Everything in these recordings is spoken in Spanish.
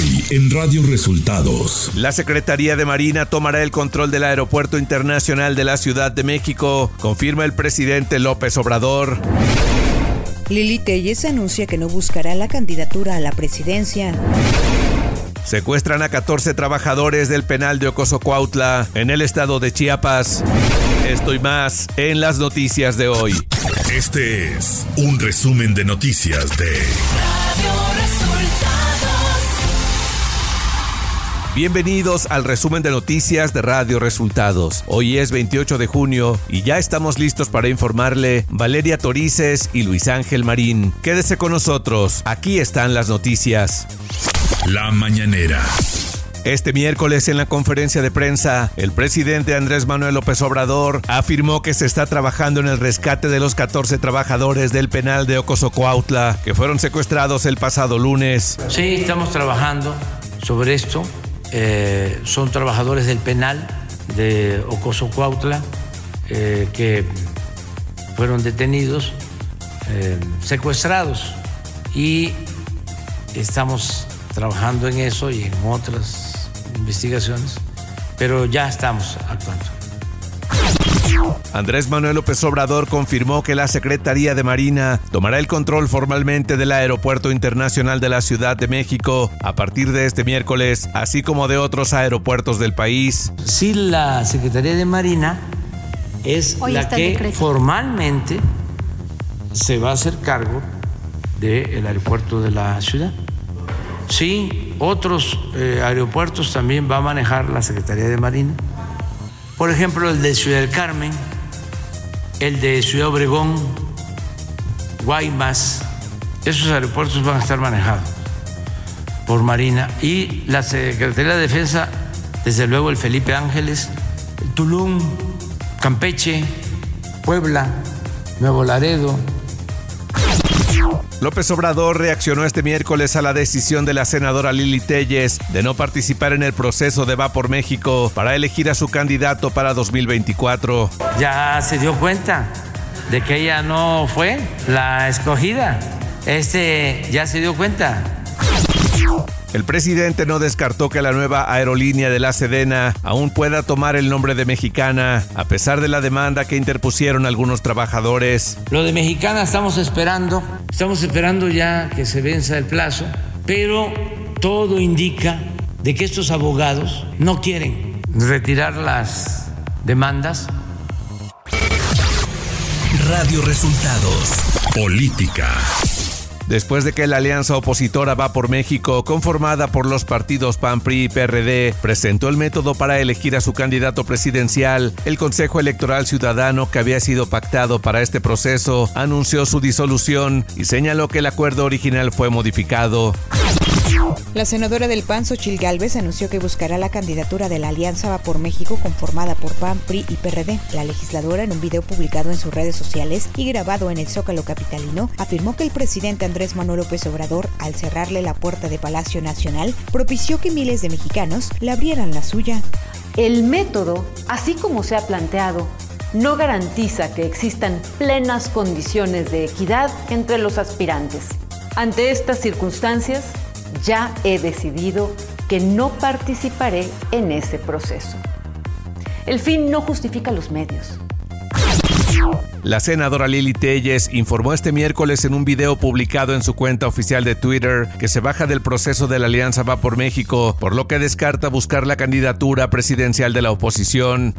Hoy en Radio Resultados. La Secretaría de Marina tomará el control del Aeropuerto Internacional de la Ciudad de México, confirma el presidente López Obrador. Lili Telles anuncia que no buscará la candidatura a la presidencia. Secuestran a 14 trabajadores del penal de Ocosocuautla en el estado de Chiapas. Esto y más en las noticias de hoy. Este es un resumen de noticias de Radio Resultados. Bienvenidos al resumen de noticias de Radio Resultados. Hoy es 28 de junio y ya estamos listos para informarle Valeria Torices y Luis Ángel Marín. Quédese con nosotros, aquí están las noticias. La mañanera. Este miércoles en la conferencia de prensa, el presidente Andrés Manuel López Obrador afirmó que se está trabajando en el rescate de los 14 trabajadores del penal de Ocosocuautla que fueron secuestrados el pasado lunes. Sí, estamos trabajando sobre esto. Eh, son trabajadores del penal de Ocosocuautla eh, que fueron detenidos, eh, secuestrados y estamos trabajando en eso y en otras investigaciones, pero ya estamos actuando. Andrés Manuel López Obrador confirmó que la Secretaría de Marina tomará el control formalmente del Aeropuerto Internacional de la Ciudad de México a partir de este miércoles, así como de otros aeropuertos del país. Sí, la Secretaría de Marina es la que formalmente se va a hacer cargo del aeropuerto de la ciudad. Sí, otros eh, aeropuertos también va a manejar la Secretaría de Marina. Por ejemplo, el de Ciudad del Carmen, el de Ciudad Obregón, Guaymas. Esos aeropuertos van a estar manejados por Marina. Y la Secretaría de Defensa, desde luego el Felipe Ángeles, Tulum, Campeche, Puebla, Nuevo Laredo, López Obrador reaccionó este miércoles a la decisión de la senadora Lili Telles de no participar en el proceso de Va por México para elegir a su candidato para 2024. Ya se dio cuenta de que ella no fue la escogida. Este ya se dio cuenta. El presidente no descartó que la nueva aerolínea de la Sedena aún pueda tomar el nombre de Mexicana, a pesar de la demanda que interpusieron algunos trabajadores. Lo de Mexicana estamos esperando, estamos esperando ya que se venza el plazo, pero todo indica de que estos abogados no quieren retirar las demandas. Radio Resultados. Política. Después de que la alianza opositora Va por México, conformada por los partidos PAN, PRI y PRD, presentó el método para elegir a su candidato presidencial, el Consejo Electoral Ciudadano que había sido pactado para este proceso anunció su disolución y señaló que el acuerdo original fue modificado. La senadora del PAN, Xochil Gálvez, anunció que buscará la candidatura de la Alianza Va por México conformada por PAN, PRI y PRD. La legisladora, en un video publicado en sus redes sociales y grabado en el Zócalo Capitalino, afirmó que el presidente Andrés Manuel López Obrador, al cerrarle la puerta de Palacio Nacional, propició que miles de mexicanos le abrieran la suya. El método, así como se ha planteado, no garantiza que existan plenas condiciones de equidad entre los aspirantes. Ante estas circunstancias, ya he decidido que no participaré en ese proceso. El fin no justifica los medios. La senadora Lili Telles informó este miércoles en un video publicado en su cuenta oficial de Twitter que se baja del proceso de la Alianza Va por México, por lo que descarta buscar la candidatura presidencial de la oposición.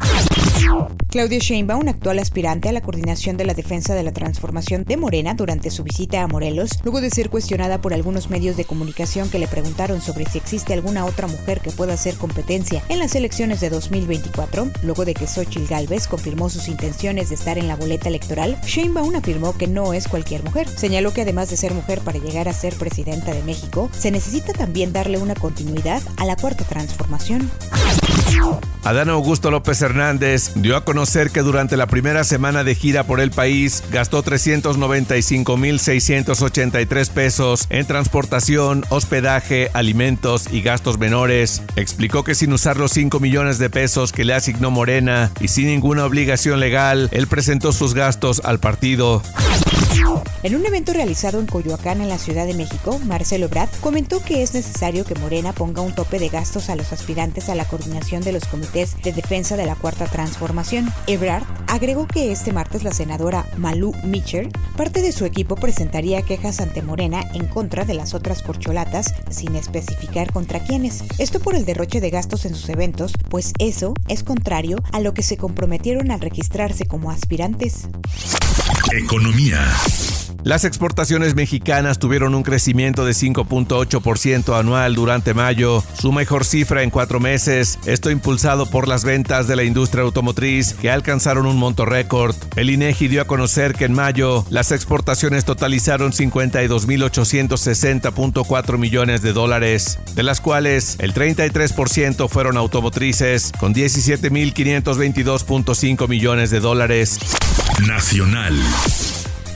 Claudia Sheinbaum, actual aspirante a la coordinación de la defensa de la transformación de Morena durante su visita a Morelos, luego de ser cuestionada por algunos medios de comunicación que le preguntaron sobre si existe alguna otra mujer que pueda hacer competencia en las elecciones de 2024, luego de que Xochitl Gálvez confirmó sus intenciones de estar en la boleta electoral, Sheinbaum afirmó que no es cualquier mujer. Señaló que además de ser mujer para llegar a ser presidenta de México, se necesita también darle una continuidad a la cuarta transformación. Adán Augusto López Hernández dio a conocer que durante la primera semana de gira por el país gastó 395.683 pesos en transportación, hospedaje, alimentos y gastos menores. Explicó que sin usar los 5 millones de pesos que le asignó Morena y sin ninguna obligación legal, él presentó sus gastos al partido. En un evento realizado en Coyoacán, en la Ciudad de México, Marcelo Ebrard comentó que es necesario que Morena ponga un tope de gastos a los aspirantes a la coordinación de los comités de defensa de la Cuarta Transformación. Ebrard agregó que este martes la senadora Malú Mitcher, parte de su equipo, presentaría quejas ante Morena en contra de las otras corcholatas sin especificar contra quiénes. Esto por el derroche de gastos en sus eventos, pues eso es contrario a lo que se comprometieron al registrarse como aspirantes. Economía. Las exportaciones mexicanas tuvieron un crecimiento de 5.8% anual durante mayo, su mejor cifra en cuatro meses, esto impulsado por las ventas de la industria automotriz que alcanzaron un monto récord. El INEGI dio a conocer que en mayo las exportaciones totalizaron 52.860.4 millones de dólares, de las cuales el 33% fueron automotrices, con 17.522.5 millones de dólares. Nacional.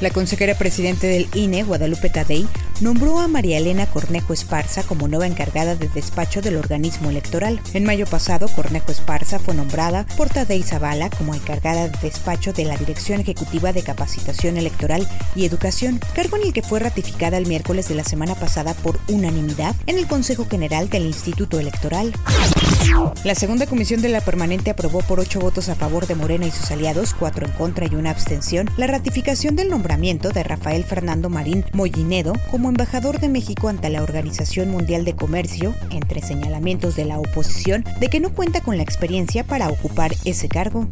La consejera presidente del INE, Guadalupe Tadei, nombró a María Elena Cornejo Esparza como nueva encargada de despacho del organismo electoral. En mayo pasado, Cornejo Esparza fue nombrada por Tadei Zavala como encargada de despacho de la Dirección Ejecutiva de Capacitación Electoral y Educación, cargo en el que fue ratificada el miércoles de la semana pasada por unanimidad en el Consejo General del Instituto Electoral. La segunda comisión de la permanente aprobó por ocho votos a favor de Morena y sus aliados, cuatro en contra y una abstención, la ratificación del nombramiento de Rafael Fernando Marín Mollinedo como embajador de México ante la Organización Mundial de Comercio, entre señalamientos de la oposición de que no cuenta con la experiencia para ocupar ese cargo.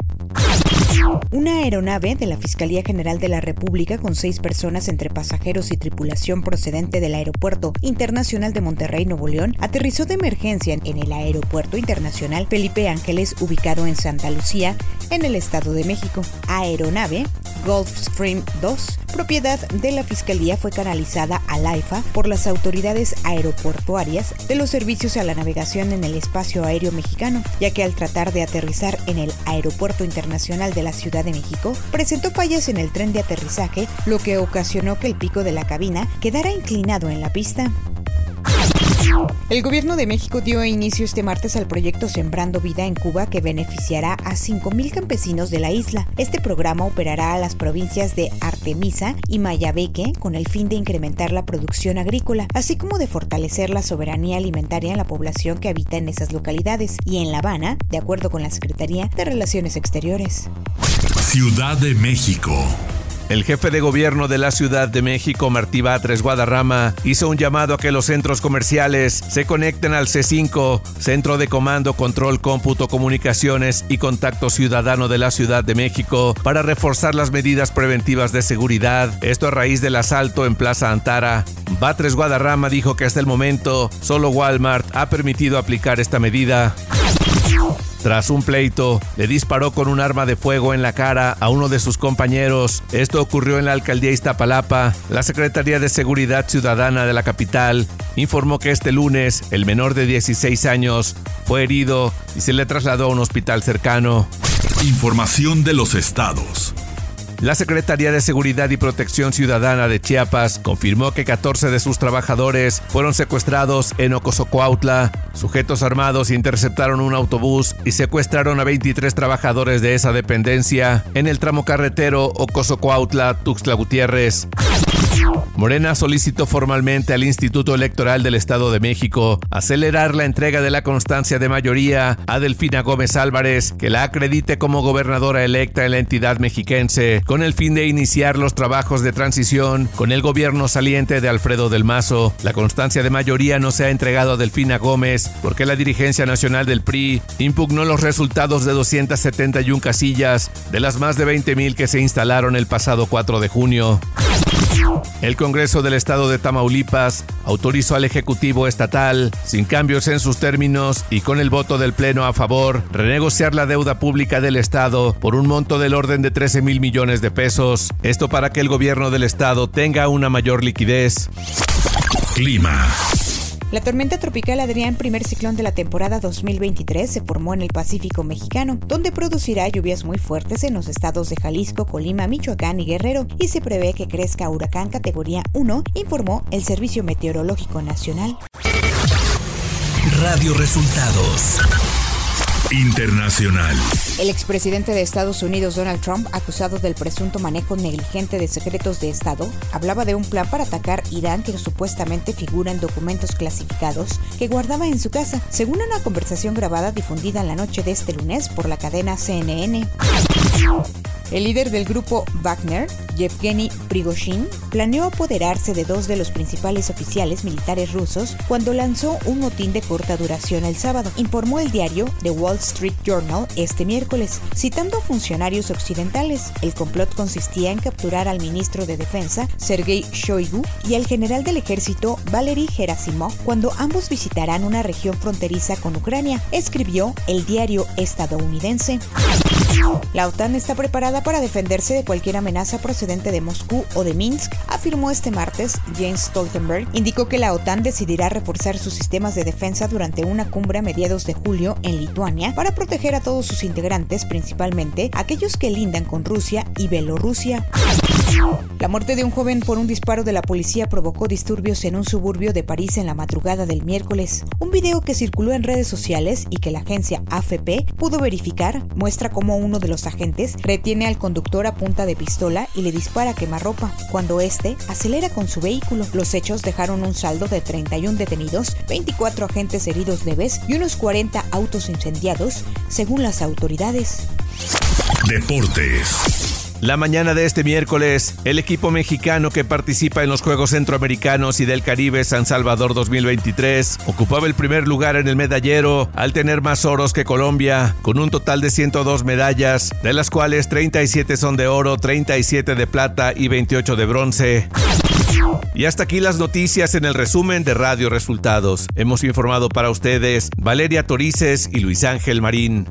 Una aeronave de la Fiscalía General de la República con seis personas entre pasajeros y tripulación procedente del Aeropuerto Internacional de Monterrey, Nuevo León, aterrizó de emergencia en el Aeropuerto Internacional Felipe Ángeles, ubicado en Santa Lucía, en el Estado de México. Aeronave Gulfstream 2, propiedad de la Fiscalía, fue canalizada al AIFA por las autoridades aeroportuarias de los servicios a la navegación en el espacio aéreo mexicano, ya que al tratar de aterrizar en el Aeropuerto Internacional la Ciudad de México, presentó fallas en el tren de aterrizaje, lo que ocasionó que el pico de la cabina quedara inclinado en la pista. El gobierno de México dio inicio este martes al proyecto Sembrando Vida en Cuba que beneficiará a 5.000 campesinos de la isla. Este programa operará a las provincias de Artemisa y Mayabeque con el fin de incrementar la producción agrícola, así como de fortalecer la soberanía alimentaria en la población que habita en esas localidades y en La Habana, de acuerdo con la Secretaría de Relaciones Exteriores. Ciudad de México. El jefe de gobierno de la Ciudad de México, Martí Batres Guadarrama, hizo un llamado a que los centros comerciales se conecten al C5, Centro de Comando, Control, Cómputo, Comunicaciones y Contacto Ciudadano de la Ciudad de México para reforzar las medidas preventivas de seguridad. Esto a raíz del asalto en Plaza Antara. Batres Guadarrama dijo que hasta el momento solo Walmart ha permitido aplicar esta medida. Tras un pleito, le disparó con un arma de fuego en la cara a uno de sus compañeros. Esto ocurrió en la alcaldía Iztapalapa. La Secretaría de Seguridad Ciudadana de la capital informó que este lunes el menor de 16 años fue herido y se le trasladó a un hospital cercano. Información de los estados. La Secretaría de Seguridad y Protección Ciudadana de Chiapas confirmó que 14 de sus trabajadores fueron secuestrados en Ocosocuautla. Sujetos armados interceptaron un autobús y secuestraron a 23 trabajadores de esa dependencia en el tramo carretero Ocosocuautla-Tuxtla Gutiérrez. Morena solicitó formalmente al Instituto Electoral del Estado de México acelerar la entrega de la constancia de mayoría a Delfina Gómez Álvarez, que la acredite como gobernadora electa en la entidad mexiquense, con el fin de iniciar los trabajos de transición con el gobierno saliente de Alfredo del Mazo. La constancia de mayoría no se ha entregado a Delfina Gómez porque la dirigencia nacional del PRI impugnó los resultados de 271 casillas de las más de 20.000 que se instalaron el pasado 4 de junio. El Congreso del Estado de Tamaulipas autorizó al Ejecutivo Estatal, sin cambios en sus términos y con el voto del Pleno a favor, renegociar la deuda pública del Estado por un monto del orden de 13 mil millones de pesos. Esto para que el gobierno del Estado tenga una mayor liquidez. Clima. La tormenta tropical Adrián, primer ciclón de la temporada 2023, se formó en el Pacífico mexicano, donde producirá lluvias muy fuertes en los estados de Jalisco, Colima, Michoacán y Guerrero, y se prevé que crezca huracán categoría 1, informó el Servicio Meteorológico Nacional. Radio Resultados Internacional. El expresidente de Estados Unidos, Donald Trump, acusado del presunto manejo negligente de secretos de Estado, hablaba de un plan para atacar Irán que supuestamente figura en documentos clasificados que guardaba en su casa, según una conversación grabada difundida en la noche de este lunes por la cadena CNN. El líder del grupo Wagner, Yevgeny Prigozhin, planeó apoderarse de dos de los principales oficiales militares rusos cuando lanzó un motín de corta duración el sábado, informó el diario The Wall Street Journal este miércoles, citando a funcionarios occidentales. El complot consistía en capturar al ministro de Defensa, Sergei Shoigu, y al general del ejército, Valery Gerasimov, cuando ambos visitarán una región fronteriza con Ucrania, escribió el diario estadounidense. La OTAN está preparada para defenderse de cualquier amenaza procedente de Moscú o de Minsk, afirmó este martes James Stoltenberg. Indicó que la OTAN decidirá reforzar sus sistemas de defensa durante una cumbre a mediados de julio en Lituania para proteger a todos sus integrantes, principalmente aquellos que lindan con Rusia y Bielorrusia. La muerte de un joven por un disparo de la policía provocó disturbios en un suburbio de París en la madrugada del miércoles. Un video que circuló en redes sociales y que la agencia AFP pudo verificar muestra cómo uno de los agentes retiene al conductor a punta de pistola y le dispara a quemarropa. Cuando este acelera con su vehículo, los hechos dejaron un saldo de 31 detenidos, 24 agentes heridos leves y unos 40 autos incendiados, según las autoridades. Deportes. La mañana de este miércoles, el equipo mexicano que participa en los Juegos Centroamericanos y del Caribe San Salvador 2023 ocupaba el primer lugar en el medallero al tener más oros que Colombia, con un total de 102 medallas, de las cuales 37 son de oro, 37 de plata y 28 de bronce. Y hasta aquí las noticias en el resumen de Radio Resultados. Hemos informado para ustedes Valeria Torices y Luis Ángel Marín.